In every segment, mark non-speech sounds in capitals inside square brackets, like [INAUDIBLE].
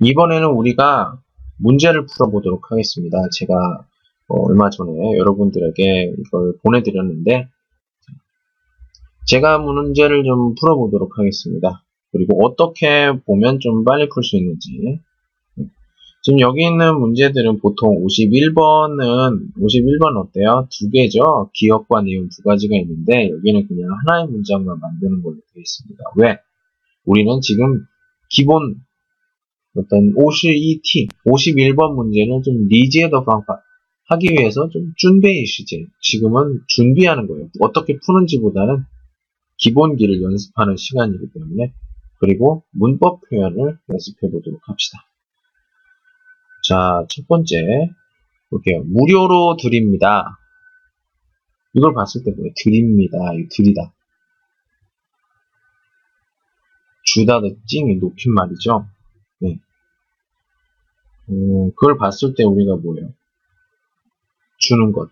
이번에는 우리가 문제를 풀어보도록 하겠습니다. 제가 어, 얼마 전에 여러분들에게 이걸 보내드렸는데 제가 문제를 좀 풀어보도록 하겠습니다. 그리고 어떻게 보면 좀 빨리 풀 수 있는지 지금 여기 있는 문제들은 보통 51번은 51번 어때요? 두 개죠. 기억과 내용 두 가지가 있는데 여기는 그냥 하나의 문장만 만드는 걸로 되어 있습니다. 왜? 우리는 지금 기본 어떤 52T, 51번 문제는 좀 리지에더 방법 하기 위해서 좀 준비 시제. 지금은 준비하는 거예요. 어떻게 푸는지보다는 기본기를 연습하는 시간이기 때문에 그리고 문법 표현을 연습해 보도록 합시다. 자, 첫 번째 볼게요. 무료로 드립니다. 이걸 봤을 때 뭐예요? 드립니다. 이 드리다. 주다 더 찡이 높인 말이죠. 네. 음, 그걸 봤을 때 우리가 뭐예요? 주는 것,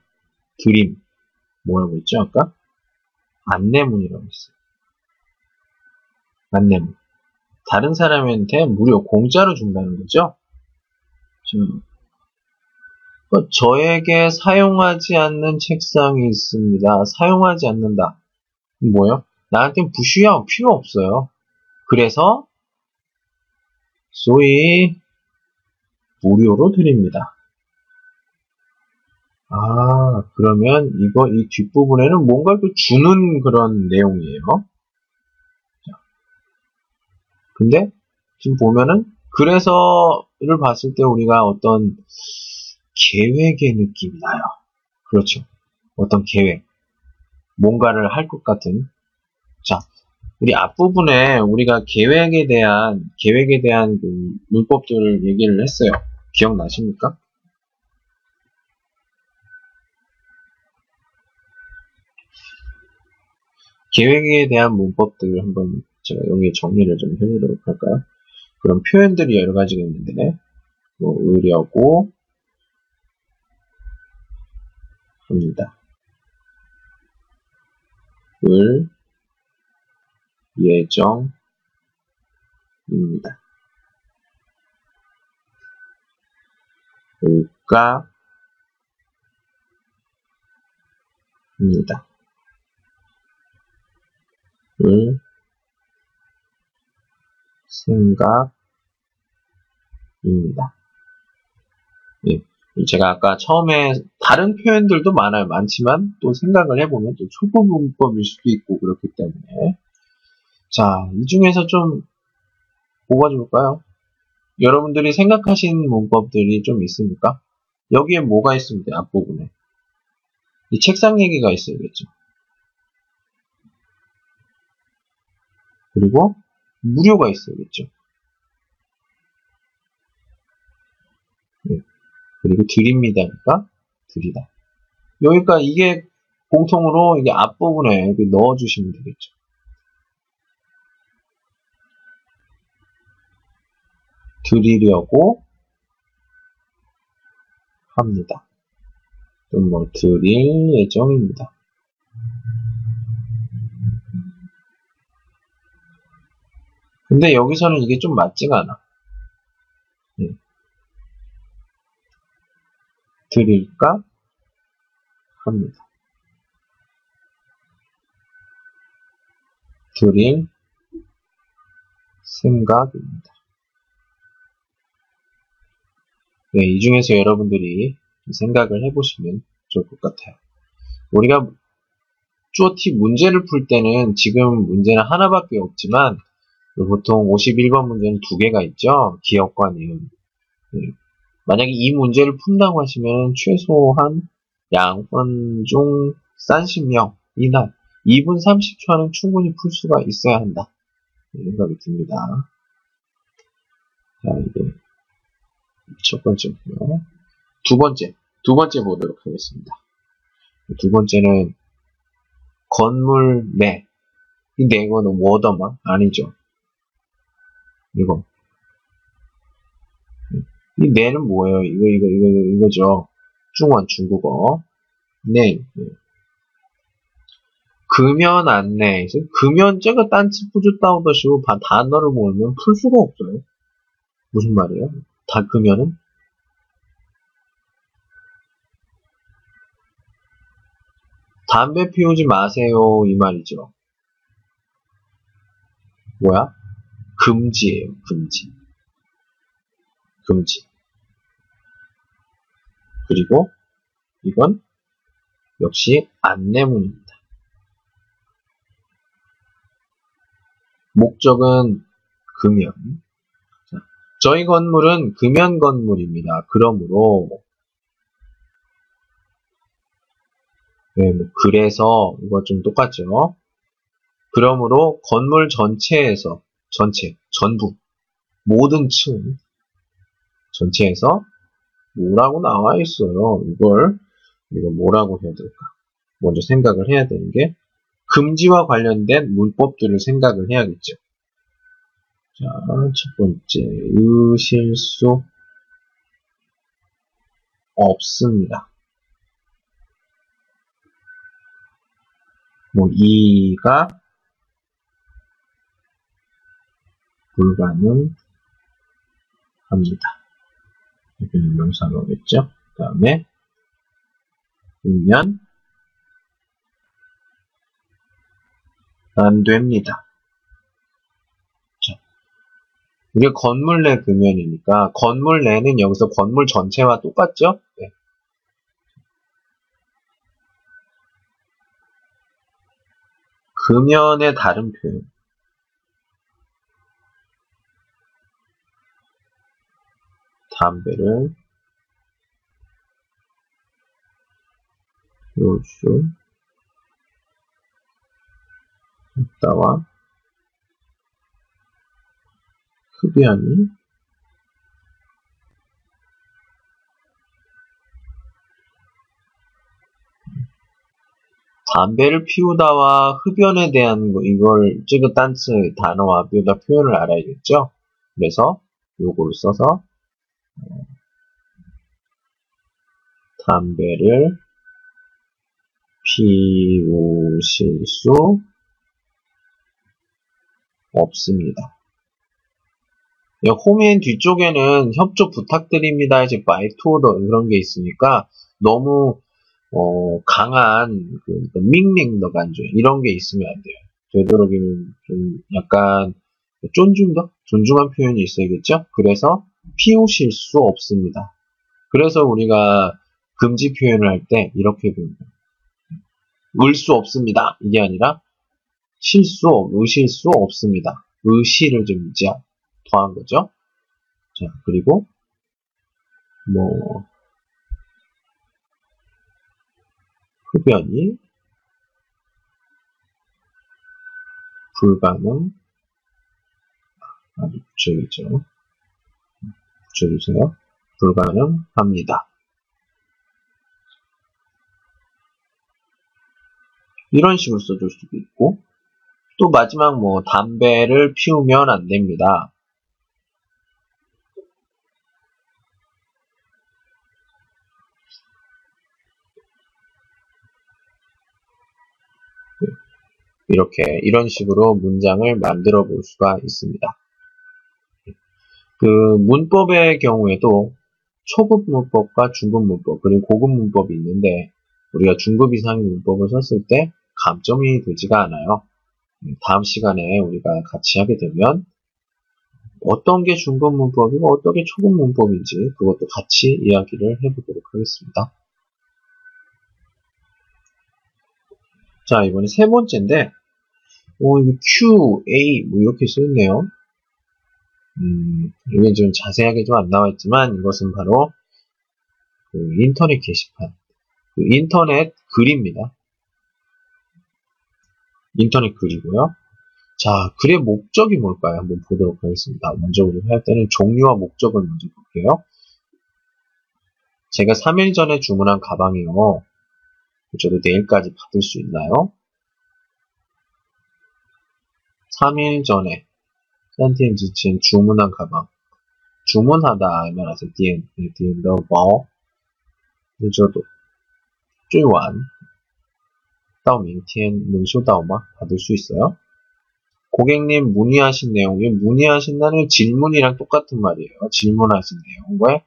드림. 뭐라고 했죠, 아까? 안내문이라고 했어요. 안내문. 다른 사람한테 무료, 공짜로 준다는 거죠? 어, 저에게 사용하지 않는 책상이 있습니다. 사용하지 않는다. 뭐요? 나한테 부需要, 필요 없어요. 그래서, 소위, 무료로 드립니다. 아, 그러면 이거 이 뒷부분에는 뭔가 또 주는 그런 내용이에요. 근데 지금 보면은 그래서를 봤을 때 우리가 어떤 계획의 느낌이 나요. 그렇죠. 어떤 계획. 뭔가를 할 것 같은. 자, 우리 앞부분에 우리가 계획에 대한, 계획에 대한 그 문법들을 얘기를 했어요. 기억나십니까? 계획에 대한 문법들을 한번 제가 여기에 정리를 좀 해보도록 할까요? 그런 표현들이 여러 가지가 있는데, 뭐, 의려고 합니다. 을, 예정입니다. 을까, 입니다. 을, 생각입니다. 예. 제가 아까 처음에 다른 표현들도 많아요. 많지만 또 생각을 해보면 또 초보 문법일 수도 있고 그렇기 때문에 자, 이 중에서 좀 뽑아줄까요? 여러분들이 생각하신 문법들이 좀 있습니까? 여기에 뭐가 있습니다. 앞부분에. 이 책상 얘기가 있어야겠죠. 그리고 무료가 있어야겠죠. 네. 그리고 드립니다니까 드리다. 여기까 이게 공통으로 이게 앞부분에 넣어주시면 되겠죠. 드리려고 합니다. 뭐 드릴 예정입니다. 근데 여기서는 이게 좀 맞지가 않아. 네. 드릴까 합니다. 드릴 생각입니다. 네, 이 중에서 여러분들이 생각을 해보시면 좋을 것 같아요. 우리가 做题 문제를 풀 때는 지금 문제는 하나밖에 없지만 보통 51번 문제는 두 개가 있죠. 기역과 니은. 네. 만약에 이 문제를 푼다고 하시면 최소한 两分钟三十秒以内 2분 30초 안에 충분히 풀 수가 있어야 한다. 생각이 듭니다. 자, 이게 첫 번째고요. 두 번째, 두 번째 보도록 하겠습니다. 두 번째는 건물 매. 근데 이거는 워더만 아니죠. 이거. 이 내는 뭐예요? 이거, 이거, 이거, 이거 죠 중원, 중국어. 네. 금연 안내. 금연제가 딴치 뿌주 다운더시고 단어를 모르면 풀 수가 없어요. 무슨 말이에요? 닦으면은 담배 피우지 마세요 이 말이죠. 뭐야? 금지예요. 금지. 금지. 그리고 이건 역시 안내문입니다. 목적은 금연. 자, 저희 건물은 금연 건물입니다. 그러므로 네, 뭐 그래서 이거 좀 똑같죠. 그러므로 건물 전체에서 전체 전부 모든 층 전체에서 뭐라고 나와 있어요. 이걸 이거 뭐라고 해야 될까? 먼저 생각을 해야 되는 게 금지와 관련된 문법들을 생각을 해야겠죠. 자, 첫 번째 의실수 없습니다. 뭐 이가 불가능합니다. 이건 명사로겠죠. 그 다음에 으면 안 됩니다. 자, 이게 건물 내 금연이니까 건물 내는 여기서 건물 전체와 똑같죠? 네. 금연의 다른 표현. 담배를 피울 수 있다와 흡연이 담배를 피우다와 흡연에 대한 거, 이걸 쯔그 딴츠 단어와 묘다 표현을 알아야겠죠? 그래서 요거를 써서 담배를 피우실 수 없습니다. 홈인 뒤쪽에는 협조 부탁드립니다. 이제 마이투어더 그런 게 있으니까 너무 어, 강한 그 밍링더 간주 이런 게 있으면 안 돼요. 되도록이면 좀 약간 존중더 존중한 표현이 있어야겠죠. 그래서 피우실 수 없습니다. 그래서 우리가 금지 표현을 할 때 이렇게 배웁니다. 을 수 없습니다. 이게 아니라 실수, 의실 수 없습니다. 의시를 좀 이제 더한 거죠. 자, 그리고 뭐 흡연이 불가능 아주 붙여야죠. 붙여주세요. 불가능합니다. 이런 식으로 써줄 수도 있고 또 마지막 뭐 담배를 피우면 안 됩니다. 이렇게 이런 식으로 문장을 만들어 볼 수가 있습니다. 그 문법의 경우에도 초급 문법과 중급 문법 그리고 고급 문법이 있는데 우리가 중급 이상의 문법을 썼을 때 감점이 되지가 않아요. 다음 시간에 우리가 같이 하게 되면 어떤 게 중급 문법이고 어떤 게 초급 문법인지 그것도 같이 이야기를 해보도록 하겠습니다. 자 이번에 세 번째인데 오 이거 Q, A 뭐 이렇게 쓰였네요. 음, 이게 좀 자세하게 좀 안 나와 있지만 이것은 바로 그 인터넷 게시판, 그 인터넷 글입니다. 인터넷 글이고요. 자, 글의 목적이 뭘까요? 한번 보도록 하겠습니다. 먼저 우리가 할 때는 종류와 목적을 먼저 볼게요. 제가 3일 전에 주문한 가방이요. 저도 내일까지 받을 수 있나요? 3일 전에 산티엔 지친 주문한 가방. 주문하다 하면 아세요? 点点的包늦어도 最晚到明天能收到吗? 받을 수 있어요? 고객님 문의하신 내용이 문의하신다는 건 질문이랑 똑같은 말이에요. 질문하신 내용에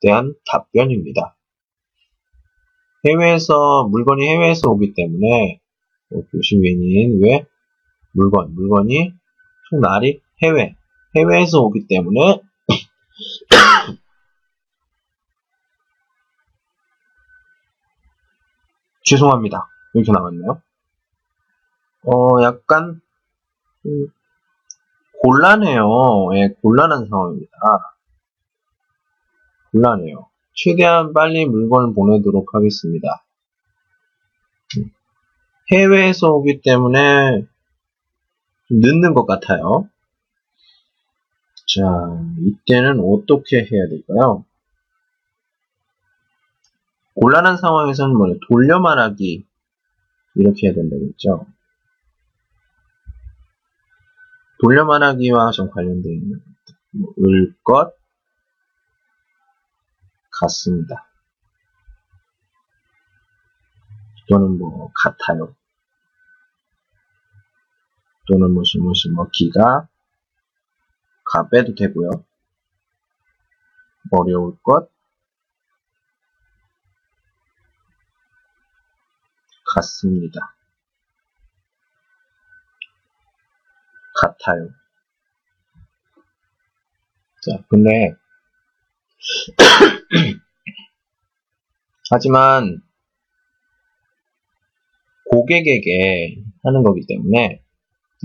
대한 답변입니다. 해외에서 물건이 해외에서 오기 때문에 뭐 교시 외인 왜 물건 물건이 날이 해외 해외에서 오기 때문에 [COUGHS] 죄송합니다. 이렇게 나왔네요. 어, 약간, 음, 곤란해요. 예, 곤란한 상황입니다. 곤란해요. 최대한 빨리 물건을 보내도록 하겠습니다. 음, 해외에서 오기 때문에 늦는 것 같아요. 자, 이때는 어떻게 해야 될까요? 곤란한 상황에서는 뭐냐, 돌려 말하기. 이렇게 해야 된다고 했죠. 돌려 말하기와 좀 관련되어 있는 뭐, 을 것, 같습니다. 또는 뭐, 같아요. 또는 무엇이 무엇이 뭐, 기가, 가 빼도 되고요. 어려울 것, 같습니다. 같아요. 자, 근데, [COUGHS] 하지만, 고객에게 하는 거기 때문에,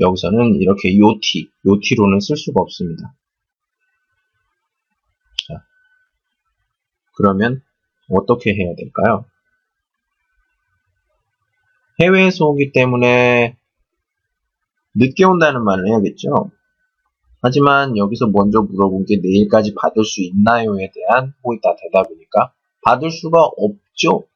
여기서는 이렇게 요티, 요티로는 쓸 수가 없습니다. 자, 그러면, 어떻게 해야 될까요? 해외에서 오기 때문에 늦게 온다는 말을 해야겠죠. 하지만 여기서 먼저 물어본 게 내일까지 받을 수 있나요에 대한 호이다 대답이니까 받을 수가 없죠.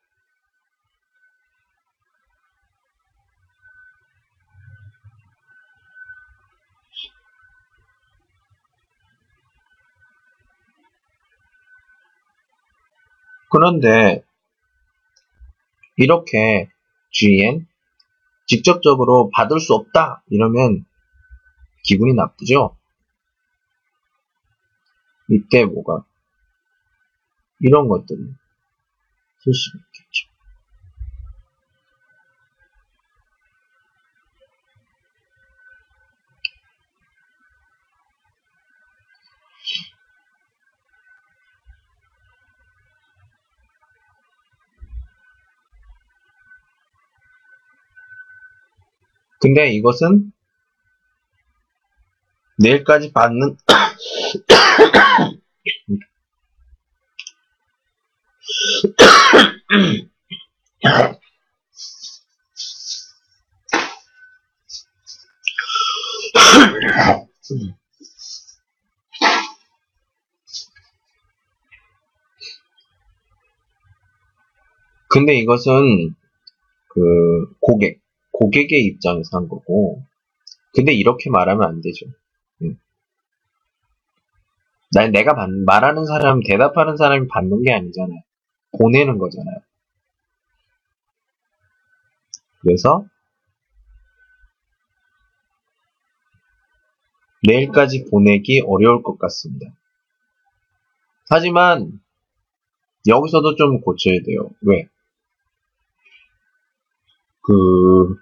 그런데 이렇게 GN 직접적으로 받을 수 없다 이러면 기분이 나쁘죠. 이때 뭐가 이런 것들을 쓸 수가 있겠죠. 근데 이것은 내일까지 받는 근데 이것은 그 고객 고객의 입장에서 한 거고, 근데 이렇게 말하면 안 되죠. 응. 난 내가 받, 말하는 사람, 대답하는 사람이 받는 게 아니잖아요. 보내는 거잖아요. 그래서 내일까지 보내기 어려울 것 같습니다. 하지만 여기서도 좀 고쳐야 돼요. 왜? 그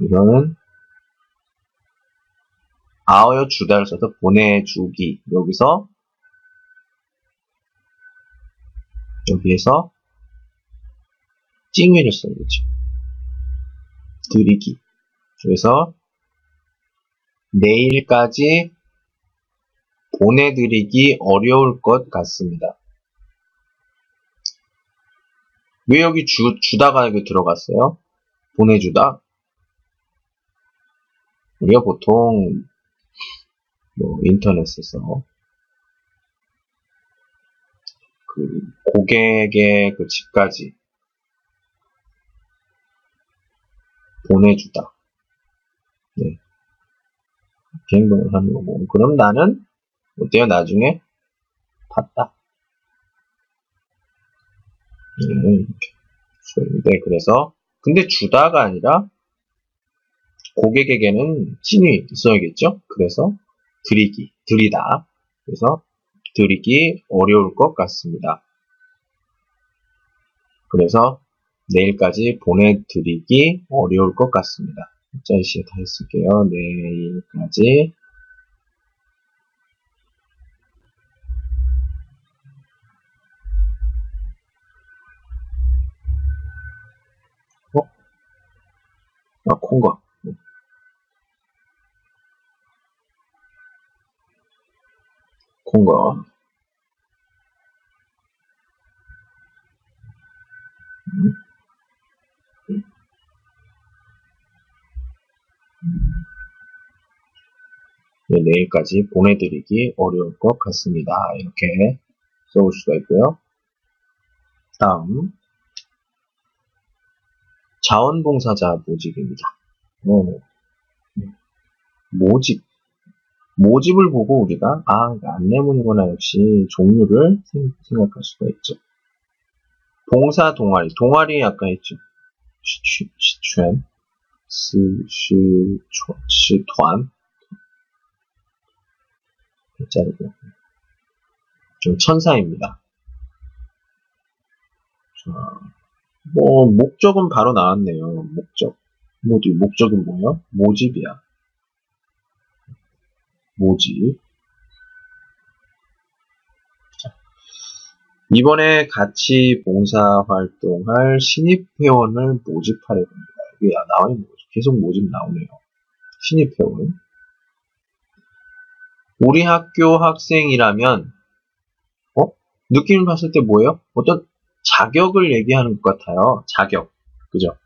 이거는 아어여 주다를 써서 보내주기 여기서 여기에서 찡위를 써야겠죠. 드리기 그래서 내일까지 보내드리기 어려울 것 같습니다. 왜 여기 주, 주다가 여기 들어갔어요? 보내주다? 우리가 보통 뭐 인터넷에서 그 고객의 그 집까지 보내주다. 네. 행동을 하는 거고. 그럼 나는 어때요? 나중에 봤다. 네, 이렇게 네, 그래서 근데 주다가 아니라 고객에게는 찐이 있어야겠죠? 그래서 드리기, 드리다. 그래서 드리기 어려울 것 같습니다. 그래서 내일까지 보내드리기 어려울 것 같습니다. 짜이시에 다 했을게요. 내일까지 어? 아, 콩가. 콩가. 네, 내일까지 보내드리기 어려울 것 같습니다. 이렇게 써볼 수가 있고요. 다음 자원봉사자 모집입니다. 어, 모집 모집을 보고 우리가 아 안내문이거나 역시 종류를 생각할 수가 있죠. 봉사 동아리 동아리 아까 했죠. 시추, 시, 시, 시,团 자르고 좀 천사입니다. 자, 뭐 목적은 바로 나왔네요. 목적 모두 목적은 뭐예요? 모집이야. 모집. 자, 이번에 같이 봉사활동할 신입회원을 모집하려고 합니다. 여기 나와 있는 거죠. 계속 모집 나오네요. 신입회원. 우리 학교 학생이라면 어? 느낌을 봤을 때 뭐예요? 어떤 자격을 얘기하는 것 같아요. 자격. 그죠?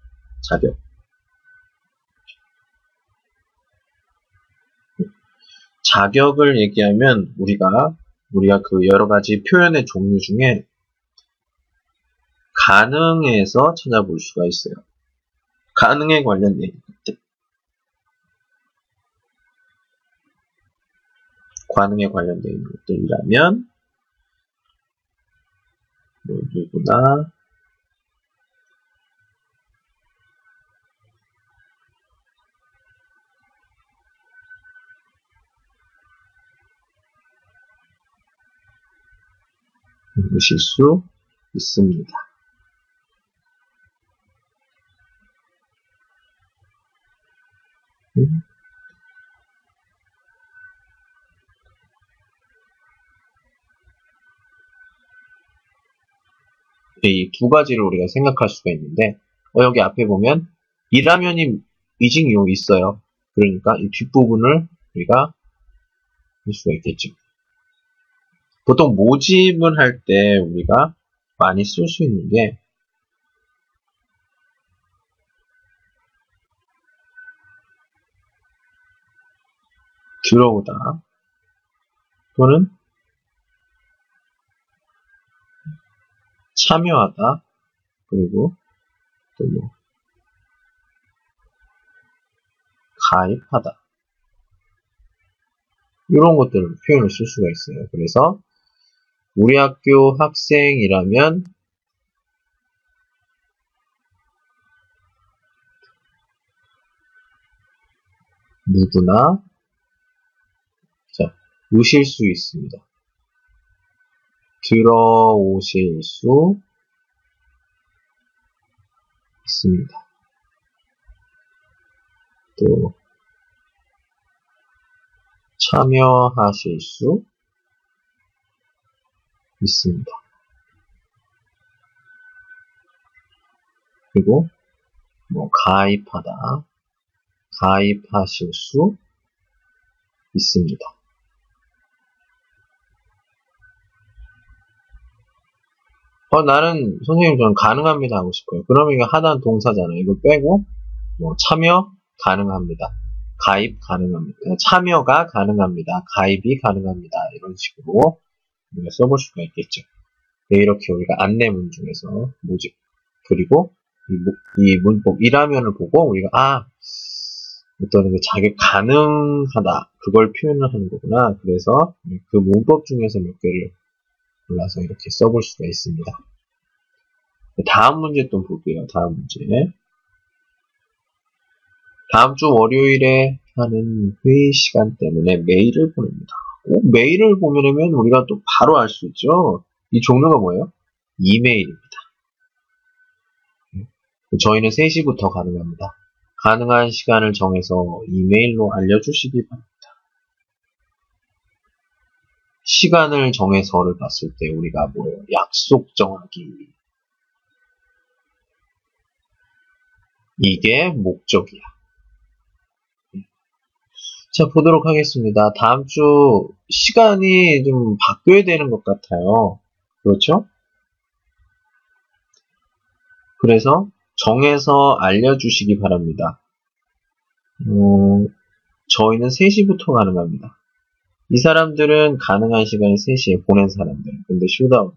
자격. 자격을 얘기하면 우리가 우리가 그 여러 가지 표현의 종류 중에 가능해서 찾아볼 수가 있어요. 가능에 관련된 것들. 가능에 관련된 것들이라면 뭐 누구나 보실 수 있습니다. 음. 이두 가지를 우리가 생각할 수가 있는데 어, 여기 앞에 보면 이라면이 이징이요 있어요. 그러니까 이 뒷부분을 우리가 볼 수가 있겠죠. 보통 모집을 할 때 우리가 많이 쓸 수 있는 게 들어오다 또는 참여하다 그리고 또 뭐 가입하다 이런 것들을 표현을 쓸 수가 있어요. 그래서 우리 학교 학생이라면 누구나 자, 오실 수 있습니다. 들어오실 수 있습니다. 또 참여하실 수 있습니다. 그리고 뭐 가입하다, 가입하실 수 있습니다. 어, 나는 선생님 저는 가능합니다 하고 싶어요. 그러면 이거 하단 동사잖아요. 이거 빼고 뭐 참여 가능합니다. 가입 가능합니다. 참여가 가능합니다. 가입이 가능합니다. 이런 식으로 우리가 써볼 수가 있겠죠. 네, 이렇게 우리가 안내문 중에서 모집 그리고 이, 이 문법 1화면을 보고 우리가 아 어떤 그 자격 가능하다 그걸 표현을 하는 거구나. 그래서 그 문법 중에서 몇 개를 골라서 이렇게 써볼 수가 있습니다. 다음 문제 또 볼게요. 다음 문제. 다음 주 월요일에 하는 회의 시간 때문에 메일을 보냅니다. 오, 메일을 보내면 우리가 또 바로 알 수 있죠. 이 종류가 뭐예요? 이메일입니다. 저희는 3시부터 가능합니다. 가능한 시간을 정해서 이메일로 알려주시기 바랍니다. 시간을 정해서를 봤을 때 우리가 뭐예요? 약속 정하기. 이게 목적이야. 자, 보도록 하겠습니다. 다음 주 시간이 좀 바뀌어야 되는 것 같아요. 그렇죠? 그래서 정해서 알려주시기 바랍니다. 어, 저희는 3시부터 가능합니다. 이 사람들은 가능한 시간이 3시에 보낸 사람들. 근데 슈다운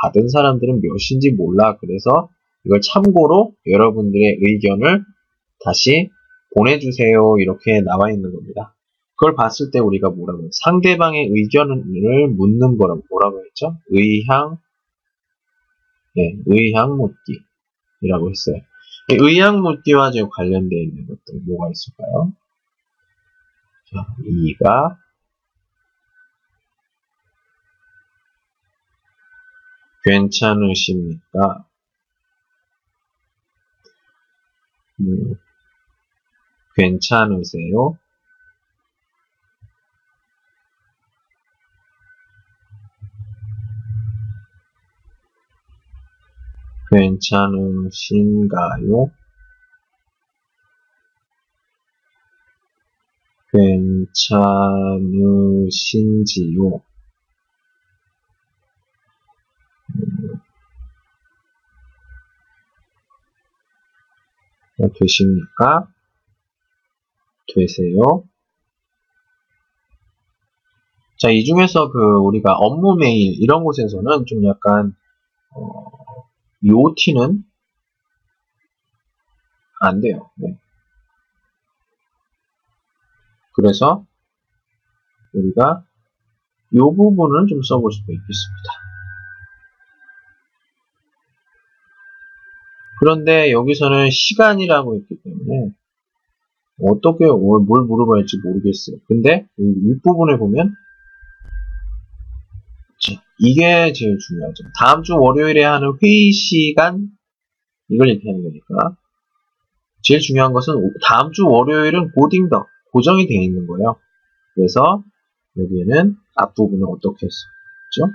받은 사람들은 몇인지 몰라. 그래서 이걸 참고로 여러분들의 의견을 다시 보내주세요. 이렇게 나와 있는 겁니다. 그걸 봤을 때 우리가 뭐라고 해요? 상대방의 의견을 묻는 거라고 뭐라고 했죠? 의향, 네, 의향 묻기이라고 했어요. 의향 묻기와 관련되어 있는 것들 뭐가 있을까요? 자, 2가 괜찮으십니까? 음, 괜찮으세요? 괜찮으신가요? 괜찮으신지요? 음, 되십니까? 되세요? 자, 이 중에서 그 우리가 업무 메일 이런 곳에서는 좀 약간 어, 요 t는 안 돼요. 네. 그래서 우리가 요 부분은 좀 써볼 수도 있겠습니다. 그런데 여기서는 시간이라고 했기 때문에 어떻게 뭘 물어봐야 할지 모르겠어요. 근데 윗부분에 보면 이게 제일 중요하죠. 다음 주 월요일에 하는 회의 시간 이걸 얘기하는 거니까 제일 중요한 것은 다음 주 월요일은 고딩더 고정이 되어 있는 거예요. 그래서 여기에는 앞부분을 어떻게 했죠?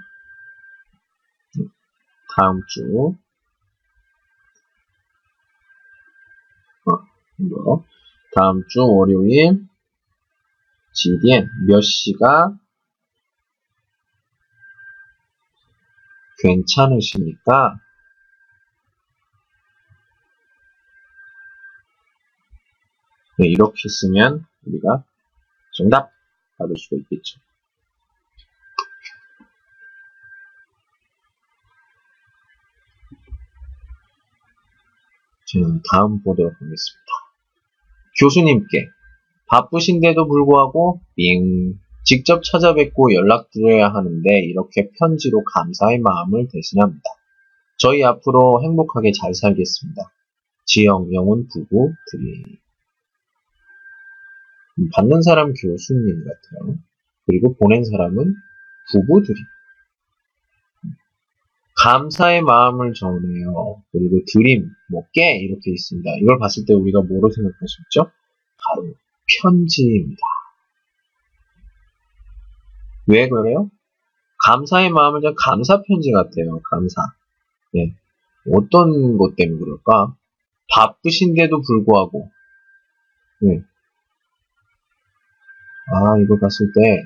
다음 주 어, 다음 주 월요일 GDN 몇 시가 괜찮으십니까? 네, 이렇게 쓰면 우리가 정답 받을 수가 있겠죠. 자, 다음 보도록 하겠습니다. 교수님께 바쁘신데도 불구하고 빙 직접 찾아뵙고 연락드려야 하는데 이렇게 편지로 감사의 마음을 대신합니다. 저희 앞으로 행복하게 잘 살겠습니다. 지영, 영훈 부부 드림. 받는 사람 교수님 같아요. 그리고 보낸 사람은 부부들이. 감사의 마음을 전해요. 그리고 드림, 뭐, 깨, 이렇게 있습니다. 이걸 봤을 때 우리가 뭐로 있죠? 바로 편지입니다. 왜 그래요? 감사의 마음을 좀 감사 편지 같아요. 감사. 예. 어떤 것 때문에 그럴까? 바쁘신데도 불구하고. 예. 아, 이거 봤을 때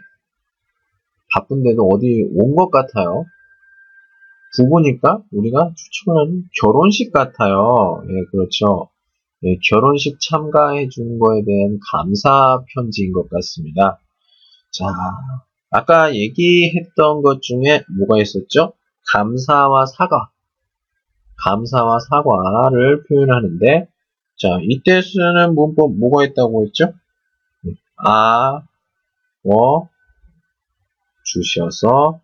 바쁜데도 어디 온 것 같아요. 부부니까 우리가 추천하는 결혼식 같아요. 예, 그렇죠. 예, 결혼식 참가해 준 거에 대한 감사 편지인 것 같습니다. 자, 아까 얘기했던 것 중에 뭐가 있었죠? 감사와 사과. 감사와 사과를 표현하는데, 자, 이때 쓰는 문법 뭐가 있다고 했죠? 아, 워, 주셔서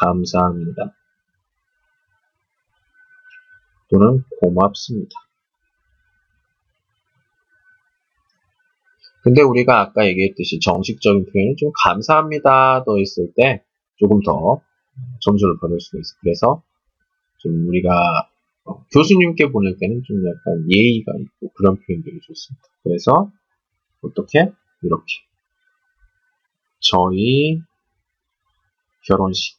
감사합니다. 또는 고맙습니다. 근데 우리가 아까 얘기했듯이 정식적인 표현은 좀 감사합니다 더 있을 때 조금 더 점수를 받을 수가 있어요. 그래서 좀 우리가 어, 교수님께 보낼 때는 좀 약간 예의가 있고 그런 표현들이 좋습니다. 그래서 어떻게? 이렇게 저희 결혼식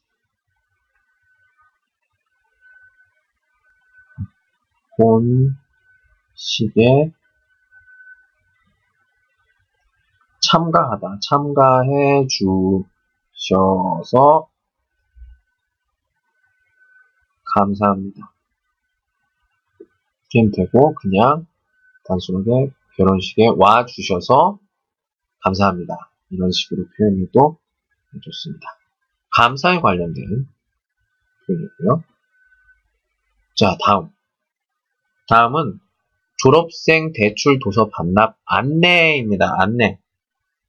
본식에 참가하다, 참가해 주셔서 감사합니다. 이렇게 되고 그냥 단순하게 결혼식에 와 주셔서 감사합니다. 이런 식으로 표현해도 좋습니다. 감사에 관련된 표현이고요. 자, 다음. 다음은 졸업생 대출 도서 반납 안내입니다. 안내.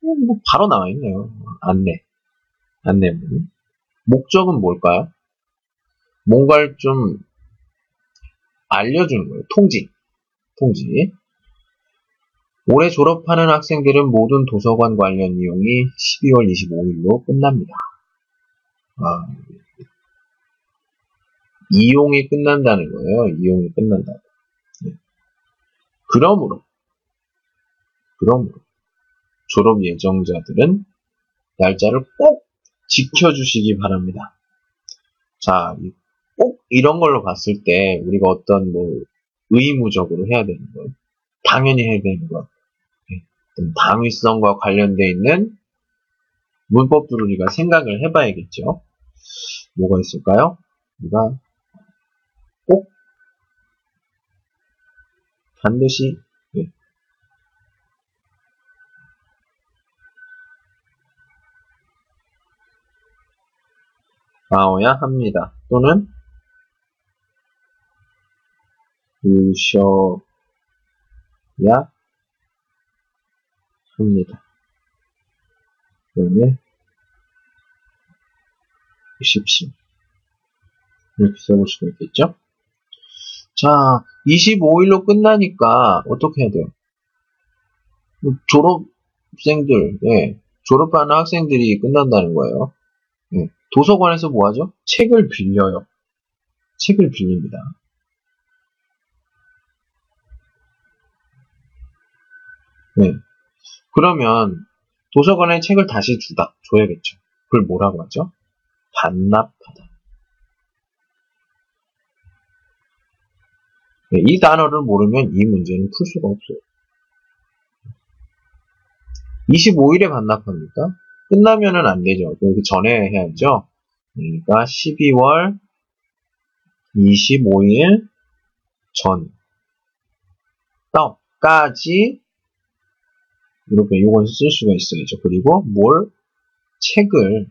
어, 뭐 바로 나와 있네요. 안내. 안내문. 목적은 뭘까요? 뭔가를 좀 알려주는 거예요. 통지. 통지. 올해 졸업하는 학생들은 모든 도서관 관련 이용이 12월 25일로 끝납니다. 아, 이용이 끝난다는 거예요. 이용이 끝난다. 네. 그러므로, 그러므로, 졸업 예정자들은 날짜를 꼭 지켜주시기 바랍니다. 자, 꼭 이런 걸로 봤을 때 우리가 어떤 뭐 의무적으로 해야 되는 거, 당연히 해야 되는 거, 당위성과 관련되어 있는 문법들을 우리가 생각을 해봐야겠죠. 뭐가 있을까요? 우리가 꼭 반드시 나와야 합니다. 또는 주셔야 합니다. 그 다음에 십시 이렇게 써볼 수가 있겠죠? 자, 25일로 끝나니까 어떻게 해야 돼요? 뭐 졸업생들, 예, 졸업하는 학생들이 끝난다는 거예요. 예, 도서관에서 뭐 하죠? 책을 빌려요. 책을 빌립니다. 네. 그러면 도서관에 책을 다시 주다, 줘야겠죠. 그걸 뭐라고 하죠? 반납하다. 네, 이 단어를 모르면 이 문제는 풀 수가 없어요. 25일에 반납합니까? 끝나면은 안 되죠. 그 전에 해야죠. 그러니까 12월 25일 전, 떡까지 이렇게 요건 쓸 수가 있어야죠. 그리고 뭘 책을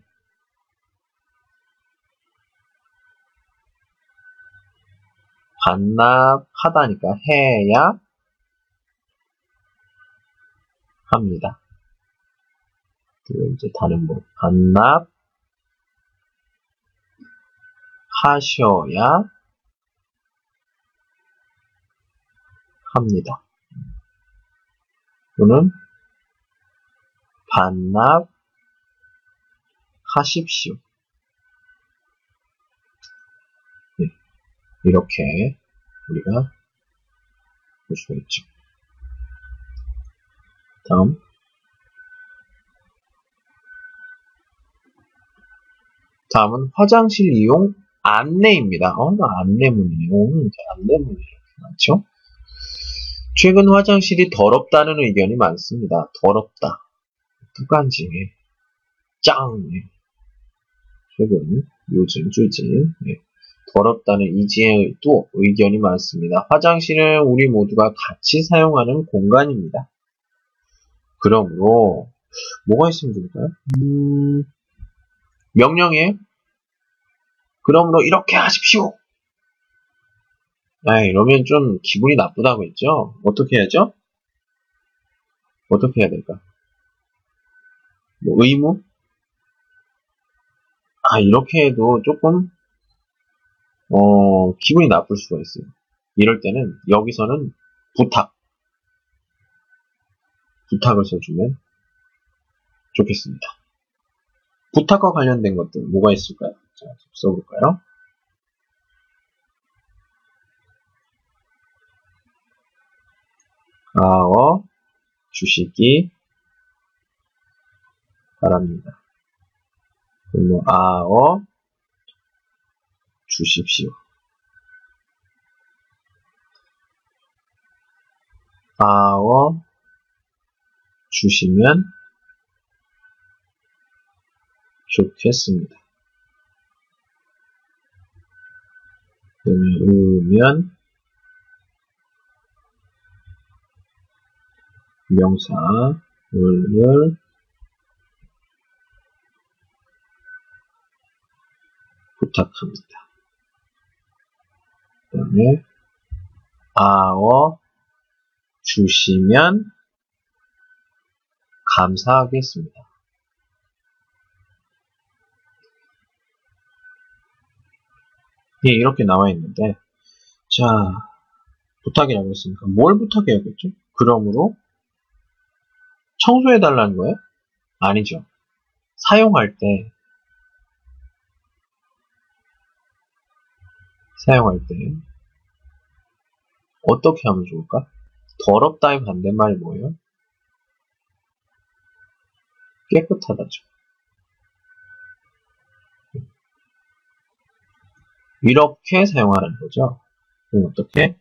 반납하다니까 해야 합니다. 그리고 이제 다른 뭐 반납 하셔야 합니다. 또는 반납하십시오. 네, 이렇게 우리가 볼 수가 있죠. 다음 다음은 화장실 이용 안내입니다. 어, 안내문이에요. 오늘 안내문이 이렇게 많죠? 최근 화장실이 더럽다는 의견이 많습니다. 더럽다. 부간지 짱. 최근 요즘最진 예. 더럽다는 이지의 또 의견이 많습니다. 화장실은 우리 모두가 같이 사용하는 공간입니다. 그러므로 뭐가 있으면 좋을까요? 음, 명령에 그러므로 이렇게 하십시오. 아, 이러면 좀 기분이 나쁘다고 했죠? 어떻게 해야죠? 어떻게 해야 될까? 뭐 의무? 아, 이렇게 해도 조금, 어, 기분이 나쁠 수가 있어요. 이럴 때는 여기서는 부탁, 부탁을 써주면 좋겠습니다. 부탁과 관련된 것들 뭐가 있을까요? 자, 써볼까요? 아어 주시기 바랍니다. 그리고 아어 주십시오. 아어 주시면 좋겠습니다. 으면 명사 을 부탁합니다. 그 다음에 아워 주시면 감사하겠습니다. 예, 이렇게 나와 있는데, 자, 부탁이라고 했으니까 뭘 부탁해야겠죠? 그러므로 청소해 달라는 거예요? 아니죠. 사용할 때 사용할 때 어떻게 하면 좋을까? 더럽다의 반대말이 뭐예요? 깨끗하다죠. 이렇게 사용하라는 거죠. 그럼 어떻게?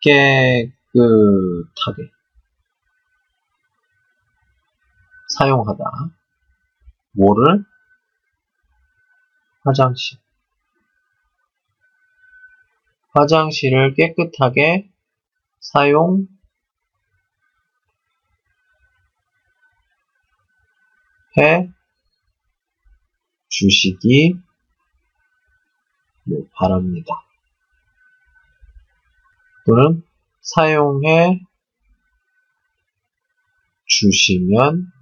깨끗하게 사용하다. 뭐를? 화장실. 화장실을 깨끗하게 사용 해 주시기 뭐 바랍니다. 또는 사용해 주시면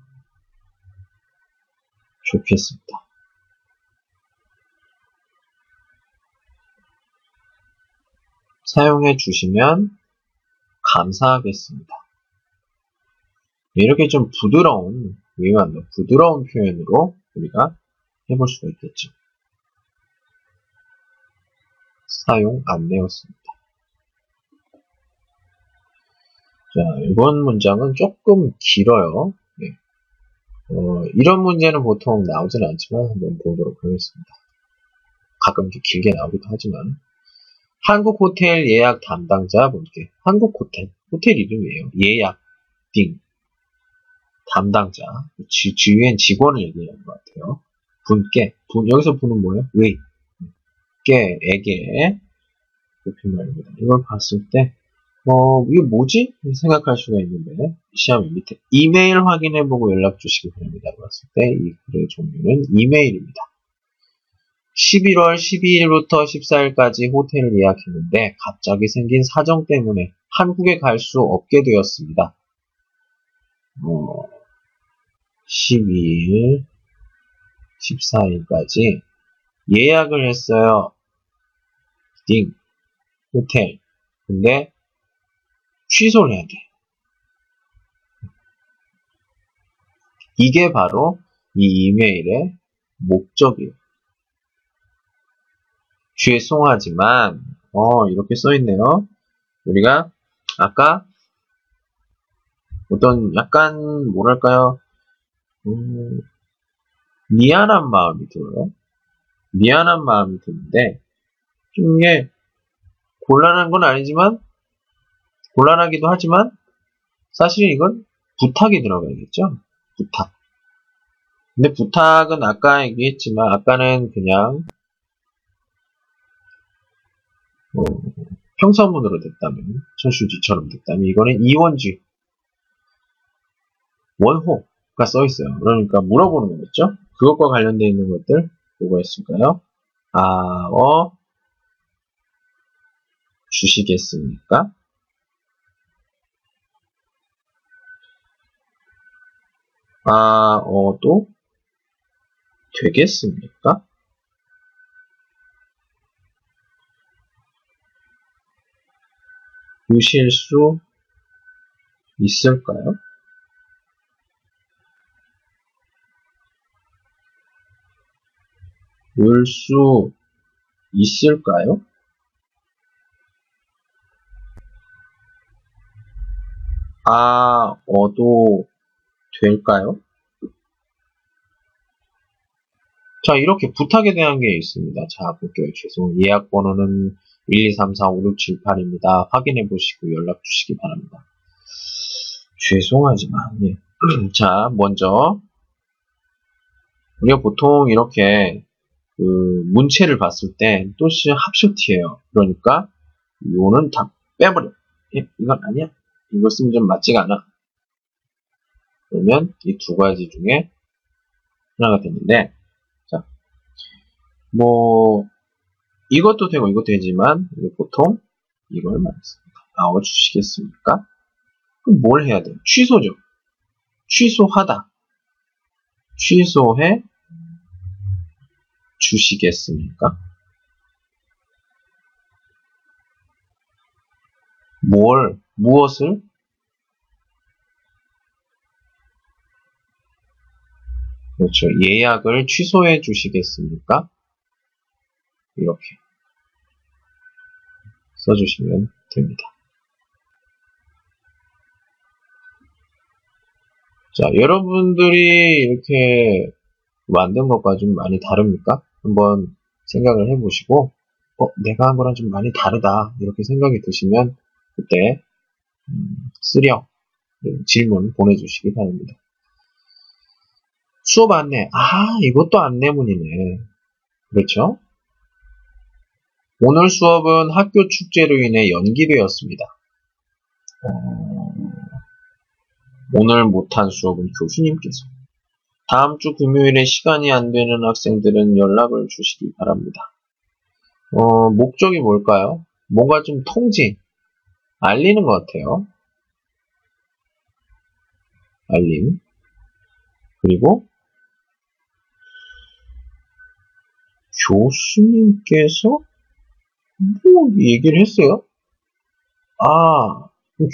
좋겠습니다. 사용해 주시면 감사하겠습니다. 이렇게 좀 부드러운, 위안도 부드러운 표현으로 우리가 해볼 수가 있겠죠. 사용 안내였습니다. 자, 이번 문장은 조금 길어요. 네. 어, 이런 문제는 보통 나오지는 않지만 한번 보도록 하겠습니다. 가끔 길게 나오기도 하지만 한국 호텔 예약 담당자 분께 한국 호텔 호텔 이름이에요. 예약 띵 담당자 지, 주위엔 직원을 얘기하는 것 같아요. 분께 분 여기서 분은 뭐예요? 의 께에게 높임말입니다. 이걸 봤을 때 어, 이게 뭐지? 생각할 수가 있는데 시험 밑에 이메일 확인해보고 연락 주시기 바랍니다. 봤을 때 이 글의 종류는 이메일입니다. 11월 12일부터 14일까지 호텔을 예약했는데 갑자기 생긴 사정 때문에 한국에 갈 수 없게 되었습니다. 어, 12일, 14일까지 예약을 했어요. 딩, 호텔. 근데 취소를 해야 돼. 이게 바로 이 이메일의 목적이에요. 죄송하지만 어 이렇게 써있네요. 우리가 아까 어떤 약간 뭐랄까요 음, 미안한 마음이 들어요. 미안한 마음이 드는데 좀 이게 곤란한 건 아니지만 곤란하기도 하지만 사실은 이건 부탁이 들어가야겠죠. 부탁. 근데 부탁은 아까 얘기했지만 아까는 그냥 뭐 평서문으로 됐다면 천수지처럼 됐다면 이거는 이원주 원호가 써 있어요. 그러니까 물어보는 거겠죠. 그것과 관련되어 있는 것들 뭐가 있을까요? 아, 어, 주시겠습니까? 아, 어, 또 되겠습니까? 주실 수 있을까요? 올 수 있을까요? 아, 어도 될까요? 자, 이렇게 부탁에 대한 게 있습니다. 자, 볼게요. 죄송. 예약 번호는 1, 2, 3, 4, 5, 6, 7, 8입니다. 확인해 보시고 연락 주시기 바랍니다. 죄송하지만, 예. [CLEARS THROAT] 자, 먼저, 우리가 보통 이렇게, 그, 문체를 봤을 때, 또시 합셔티예요 그러니까, 요는 다 빼버려. 예, 이건 아니야. 이거 쓰면 좀 맞지가 않아. 그러면 이 두 가지 중에 하나가 되는데, 자, 뭐, 이것도 되고 이것도 되지만, 보통 이걸 말했습니다. 나와주시겠습니까? 그럼 뭘 해야 돼요? 취소죠. 취소하다. 취소해 주시겠습니까? 뭘, 무엇을? 그렇죠. 예약을 취소해 주시겠습니까? 이렇게 써주시면 됩니다. 자, 여러분들이 이렇게 만든 것과 좀 많이 다릅니까? 한번 생각을 해보시고, 어, 내가 한 거랑 좀 많이 다르다. 이렇게 생각이 드시면, 그때, 음, 쓰려 질문 보내주시기 바랍니다. 수업 안내. 아, 이것도 안내문이네. 그렇죠? 오늘 수업은 학교 축제로 인해 연기되었습니다. 어... 오늘 못한 수업은 교수님께서 다음 주 금요일에 시간이 안 되는 학생들은 연락을 주시기 바랍니다. 어, 목적이 뭘까요? 뭔가 좀 통지, 알리는 것 같아요. 알림. 그리고 교수님께서 뭐 얘기를 했어요? 아,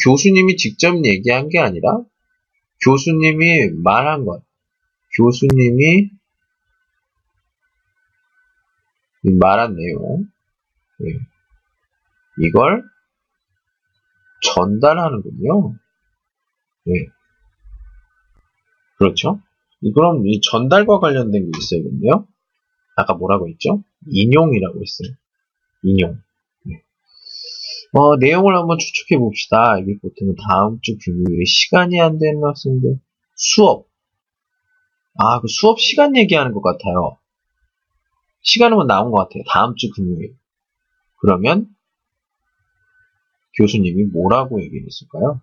교수님이 직접 얘기한 게 아니라 교수님이 말한 것. 교수님이 말한 내용. 네. 이걸 전달하는군요. 네. 그렇죠? 그럼 이 전달과 관련된 게 있어야겠네요. 아까 뭐라고 했죠? 인용이라고 했어요. 인용. 네. 어, 내용을 한번 추측해 봅시다. 이게 보통 다음 주 금요일에 시간이 안 되는 학생들 수업. 아, 그 수업 시간 얘기하는 것 같아요. 시간은 나온 것 같아요. 다음 주 금요일. 그러면 교수님이 뭐라고 얘기를 했을까요?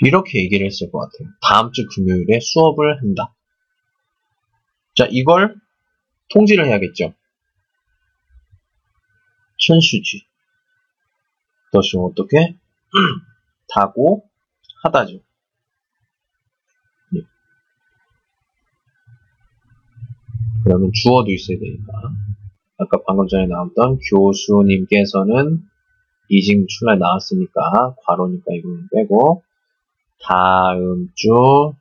이렇게 얘기를 했을 것 같아요. 다음 주 금요일에 수업을 한다. 자, 이걸 통지를 해야겠죠. 천수지. 다시 어떻게? [CLEARS THROAT] 다고 하다죠. 예. 그러면 주어도 있어야 되니까. 아까 방금 전에 나왔던 교수님께서는 이징 출날 나왔으니까 괄호니까 이거는 빼고 다음 주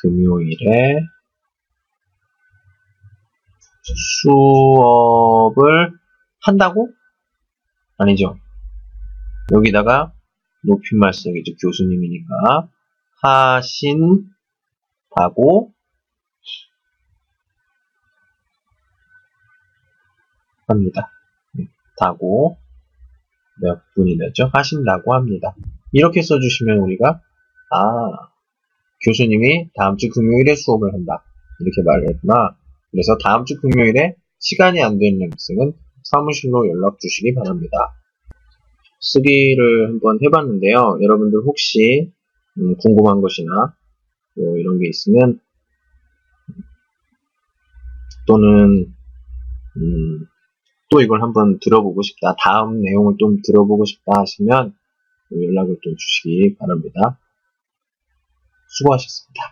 금요일에 수업을 한다고? 아니죠. 여기다가 높임말 써야겠죠. 교수님이니까. 하신다고 합니다. 네, 다고 몇 분이 되죠? 하신다고 합니다. 이렇게 써주시면 우리가 아 교수님이 다음 주 금요일에 수업을 한다 이렇게 말을 했구나 그래서 다음 주 금요일에 시간이 안 되는 학생은 사무실로 연락 주시기 바랍니다 쓰기를 한번 해봤는데요 여러분들 혹시 음, 궁금한 것이나 뭐 이런 게 있으면 또는 음, 또 이걸 한번 들어보고 싶다, 다음 내용을 좀 들어보고 싶다 하시면 연락을 좀 주시기 바랍니다. 수고하셨습니다.